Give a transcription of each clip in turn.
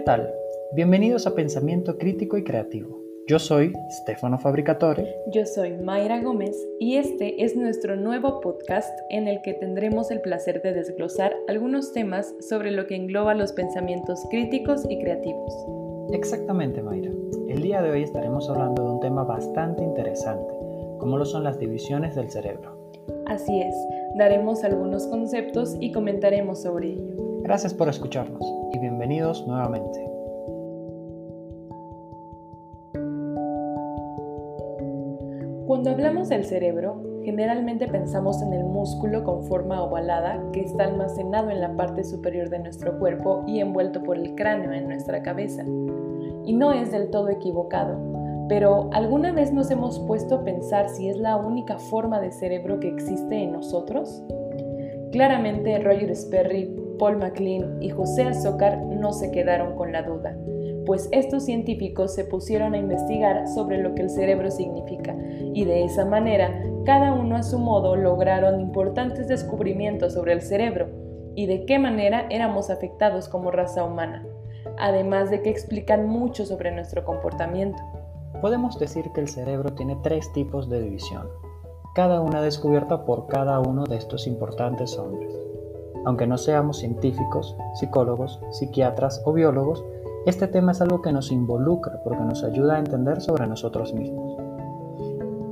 ¿qué tal? Bienvenidos a Pensamiento Crítico y Creativo. Yo soy Stefano Fabricatore. Yo soy Mayra Gómez y este es nuestro nuevo podcast en el que tendremos el placer de desglosar algunos temas sobre lo que engloba los pensamientos críticos y creativos. Exactamente, Mayra. El día de hoy estaremos hablando de un tema bastante interesante, como lo son las divisiones del cerebro. Así es, daremos algunos conceptos y comentaremos sobre ello. Gracias por escucharnos y bienvenidos nuevamente. Cuando hablamos del cerebro, generalmente pensamos en el músculo con forma ovalada que está almacenado en la parte superior de nuestro cuerpo y envuelto por el cráneo en nuestra cabeza. Y no es del todo equivocado, pero ¿alguna vez nos hemos puesto a pensar si es la única forma de cerebro que existe en nosotros? Claramente Roger Sperry, Paul MacLean y José Azócar no se quedaron con la duda, pues estos científicos se pusieron a investigar sobre lo que el cerebro significa y de esa manera cada uno a su modo lograron importantes descubrimientos sobre el cerebro y de qué manera éramos afectados como raza humana, además de que explican mucho sobre nuestro comportamiento. Podemos decir que el cerebro tiene tres tipos de división, cada una descubierta por cada uno de estos importantes hombres. Aunque no seamos científicos, psicólogos, psiquiatras o biólogos, este tema es algo que nos involucra porque nos ayuda a entender sobre nosotros mismos.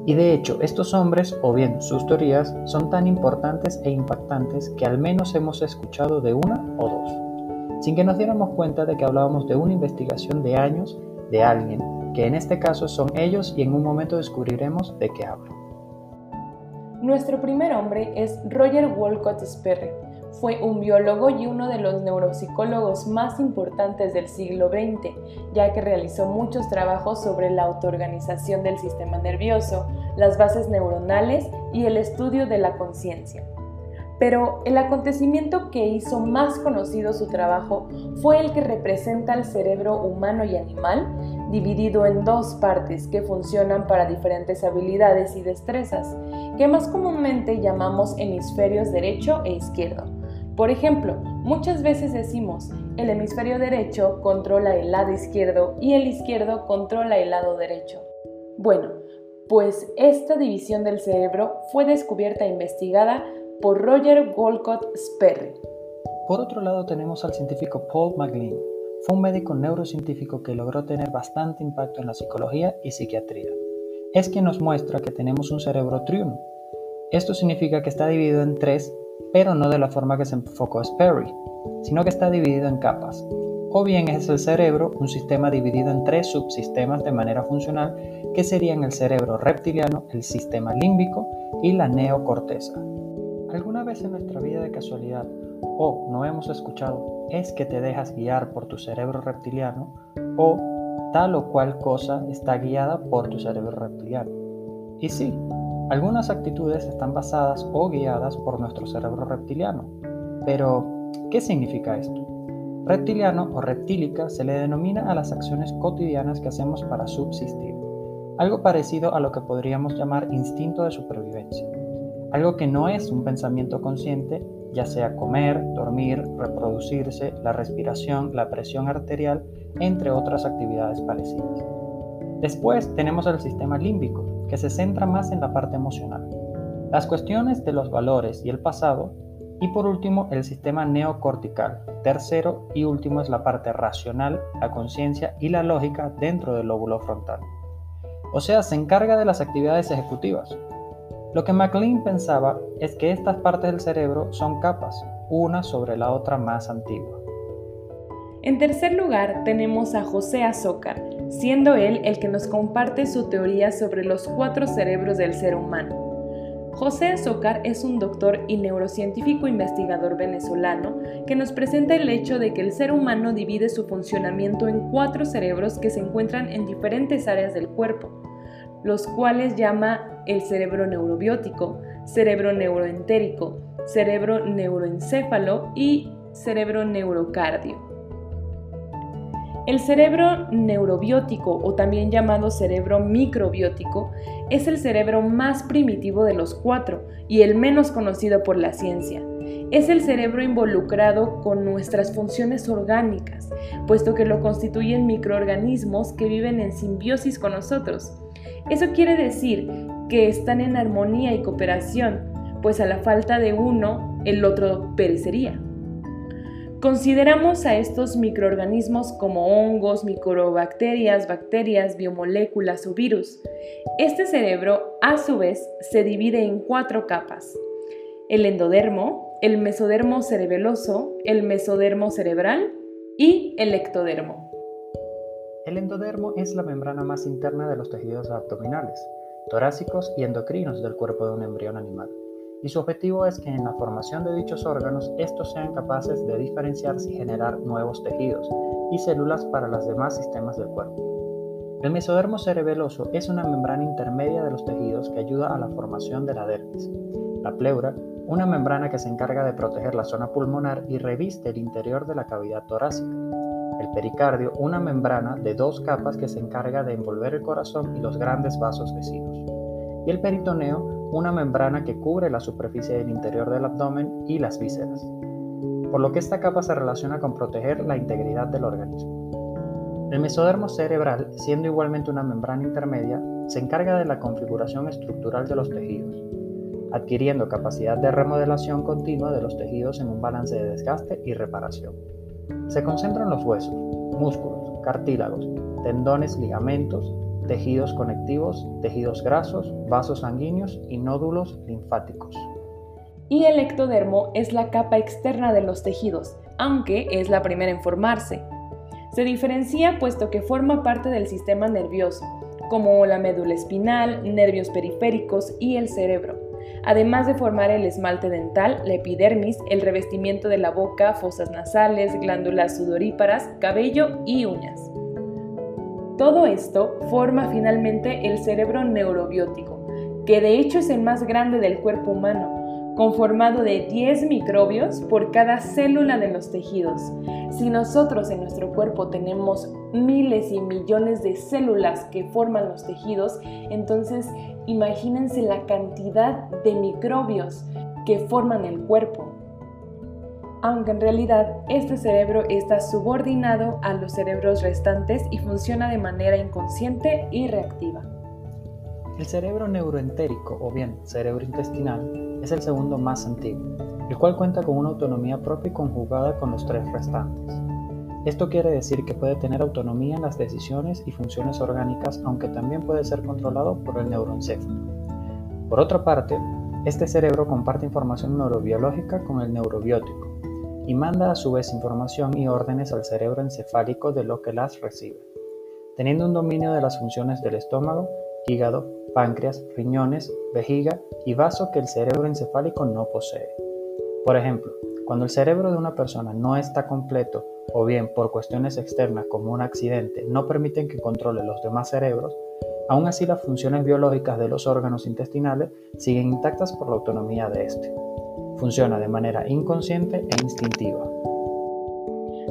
Y de hecho, estos hombres, o bien sus teorías, son tan importantes e impactantes que al menos hemos escuchado de una o dos, sin que nos diéramos cuenta de que hablábamos de una investigación de años de alguien, que en este caso son ellos y en un momento descubriremos de qué hablo. Nuestro primer hombre es Roger Wolcott Sperry, fue un biólogo y uno de los neuropsicólogos más importantes del siglo XX, ya que realizó muchos trabajos sobre la autoorganización del sistema nervioso, las bases neuronales y el estudio de la conciencia. Pero el acontecimiento que hizo más conocido su trabajo fue el que representa al cerebro humano y animal, dividido en dos partes que funcionan para diferentes habilidades y destrezas, que más comúnmente llamamos hemisferios derecho e izquierdo. Por ejemplo, muchas veces decimos, el hemisferio derecho controla el lado izquierdo y el izquierdo controla el lado derecho. Bueno, pues esta división del cerebro fue descubierta e investigada por Roger Wolcott Sperry. Por otro lado tenemos al científico Paul MacLean. Fue un médico neurocientífico que logró tener bastante impacto en la psicología y psiquiatría. Es quien nos muestra que tenemos un cerebro triuno. Esto significa que está dividido en tres pero no de la forma que se enfocó Sperry, sino que está dividido en capas. O bien es el cerebro un sistema dividido en tres subsistemas de manera funcional, que serían el cerebro reptiliano, el sistema límbico y la neocorteza. ¿Alguna vez en nuestra vida de casualidad o no hemos escuchado es que te dejas guiar por tu cerebro reptiliano o tal o cual cosa está guiada por tu cerebro reptiliano? Y sí, algunas actitudes están basadas o guiadas por nuestro cerebro reptiliano. Pero, ¿qué significa esto? Reptiliano o reptílica se le denomina a las acciones cotidianas que hacemos para subsistir, algo parecido a lo que podríamos llamar instinto de supervivencia, algo que no es un pensamiento consciente, ya sea comer, dormir, reproducirse, la respiración, la presión arterial, entre otras actividades parecidas. Después tenemos el sistema límbico, que se centra más en la parte emocional, las cuestiones de los valores y el pasado, y por último el sistema neocortical. Tercero y último es la parte racional, la conciencia y la lógica dentro del lóbulo frontal. O sea, se encarga de las actividades ejecutivas. Lo que MacLean pensaba es que estas partes del cerebro son capas, una sobre la otra más antigua. En tercer lugar tenemos a José Azócar, siendo él el que nos comparte su teoría sobre los cuatro cerebros del ser humano. José Azócar es un doctor y neurocientífico investigador venezolano que nos presenta el hecho de que el ser humano divide su funcionamiento en cuatro cerebros que se encuentran en diferentes áreas del cuerpo, los cuales llama el cerebro neurobiótico, cerebro neuroentérico, cerebro neuroencéfalo y cerebro neurocardio. El cerebro neurobiótico o también llamado cerebro microbiótico es el cerebro más primitivo de los cuatro y el menos conocido por la ciencia. Es el cerebro involucrado con nuestras funciones orgánicas, puesto que lo constituyen microorganismos que viven en simbiosis con nosotros. Eso quiere decir que están en armonía y cooperación, pues a la falta de uno, el otro perecería. Consideramos a estos microorganismos como hongos, microbacterias, bacterias, biomoléculas o virus. Este cerebro, a su vez, se divide en cuatro capas. El endodermo, el mesodermo cerebeloso, el mesodermo cerebral y el ectodermo. El endodermo es la membrana más interna de los tejidos abdominales, torácicos y endocrinos del cuerpo de un embrión animal y su objetivo es que en la formación de dichos órganos estos sean capaces de diferenciarse y generar nuevos tejidos y células para los demás sistemas del cuerpo. El mesodermo cerebeloso es una membrana intermedia de los tejidos que ayuda a la formación de la dermis. La pleura, una membrana que se encarga de proteger la zona pulmonar y reviste el interior de la cavidad torácica. El pericardio, una membrana de dos capas que se encarga de envolver el corazón y los grandes vasos vecinos. Y el peritoneo, una membrana que cubre la superficie del interior del abdomen y las vísceras, por lo que esta capa se relaciona con proteger la integridad del organismo. El mesodermo cerebral, siendo igualmente una membrana intermedia, se encarga de la configuración estructural de los tejidos, adquiriendo capacidad de remodelación continua de los tejidos en un balance de desgaste y reparación. Se concentra en los huesos, músculos, cartílagos, tendones, ligamentos, tejidos conectivos, tejidos grasos, vasos sanguíneos y nódulos linfáticos. Y el ectodermo es la capa externa de los tejidos, aunque es la primera en formarse. Se diferencia puesto que forma parte del sistema nervioso, como la médula espinal, nervios periféricos y el cerebro, además de formar el esmalte dental, la epidermis, el revestimiento de la boca, fosas nasales, glándulas sudoríparas, cabello y uñas. Todo esto forma finalmente el cerebro neurobiótico, que de hecho es el más grande del cuerpo humano, conformado de 10 microbios por cada célula de los tejidos. Si nosotros en nuestro cuerpo tenemos miles y millones de células que forman los tejidos, entonces imagínense la cantidad de microbios que forman el cuerpo aunque en realidad este cerebro está subordinado a los cerebros restantes y funciona de manera inconsciente y reactiva. El cerebro neuroentérico o bien cerebro intestinal es el segundo más antiguo, el cual cuenta con una autonomía propia y conjugada con los tres restantes. Esto quiere decir que puede tener autonomía en las decisiones y funciones orgánicas, aunque también puede ser controlado por el neuroencéfalo. Por otra parte, este cerebro comparte información neurobiológica con el neurobiótico, y manda a su vez información y órdenes al cerebro encefálico de lo que las recibe, teniendo un dominio de las funciones del estómago, hígado, páncreas, riñones, vejiga y vaso que el cerebro encefálico no posee. Por ejemplo, cuando el cerebro de una persona no está completo o bien por cuestiones externas como un accidente no permiten que controle los demás cerebros, aún así las funciones biológicas de los órganos intestinales siguen intactas por la autonomía de este. Funciona de manera inconsciente e instintiva.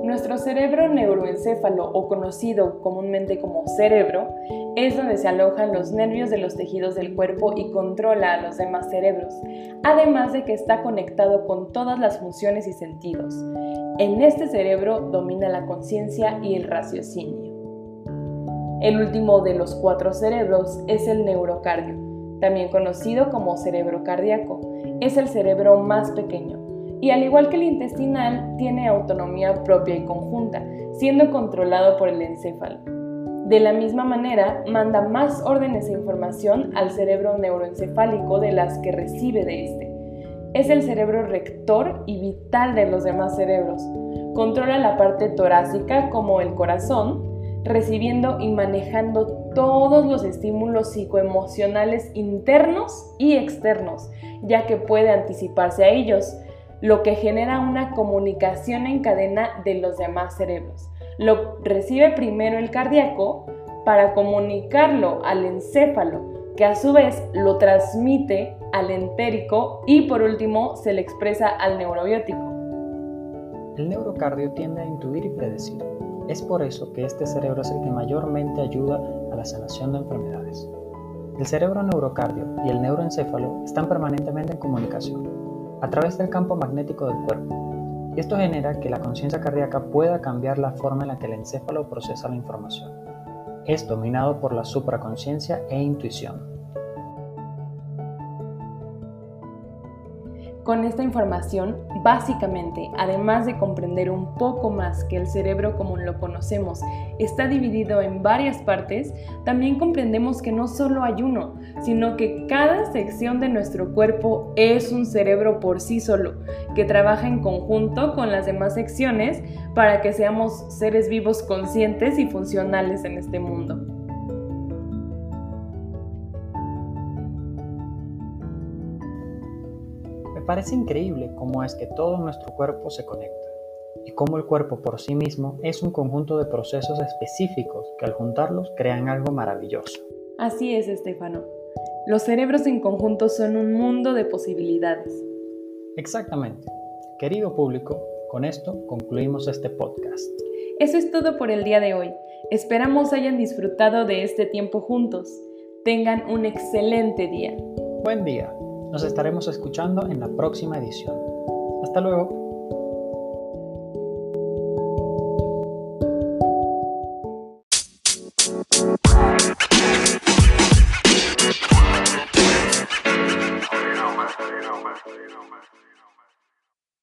Nuestro cerebro neuroencéfalo, o conocido comúnmente como cerebro, es donde se alojan los nervios de los tejidos del cuerpo y controla a los demás cerebros, además de que está conectado con todas las funciones y sentidos. En este cerebro domina la conciencia y el raciocinio. El último de los cuatro cerebros es el neurocardio, también conocido como cerebro cardíaco. Es el cerebro más pequeño y al igual que el intestinal tiene autonomía propia y conjunta, siendo controlado por el encéfalo. De la misma manera, manda más órdenes e información al cerebro neuroencefálico de las que recibe de este. Es el cerebro rector y vital de los demás cerebros. Controla la parte torácica como el corazón, recibiendo y manejando todos los estímulos psicoemocionales internos y externos, ya que puede anticiparse a ellos, lo que genera una comunicación en cadena de los demás cerebros. Lo recibe primero el cardíaco para comunicarlo al encéfalo, que a su vez lo transmite al entérico y por último se le expresa al neurobiótico. El neurocardio tiende a intuir y predecir es por eso que este cerebro es el que mayormente ayuda a la sanación de enfermedades. El cerebro neurocardio y el neuroencéfalo están permanentemente en comunicación. a través del campo magnético del cuerpo. Esto genera que la conciencia cardíaca pueda cambiar la forma en la que el encéfalo procesa la información. Es dominado por la supraconciencia e intuición. Con esta información, básicamente, además de comprender un poco más que el cerebro como lo conocemos está dividido en varias partes, también comprendemos que no solo hay uno, sino que cada sección de nuestro cuerpo es un cerebro por sí solo, que trabaja en conjunto con las demás secciones para que seamos seres vivos conscientes y funcionales en este mundo. Parece increíble cómo es que todo nuestro cuerpo se conecta y cómo el cuerpo por sí mismo es un conjunto de procesos específicos que al juntarlos crean algo maravilloso. Así es, Estefano. Los cerebros en conjunto son un mundo de posibilidades. Exactamente. Querido público, con esto concluimos este podcast. Eso es todo por el día de hoy. Esperamos hayan disfrutado de este tiempo juntos. Tengan un excelente día. Buen día. Nos estaremos escuchando en la próxima edición. Hasta luego.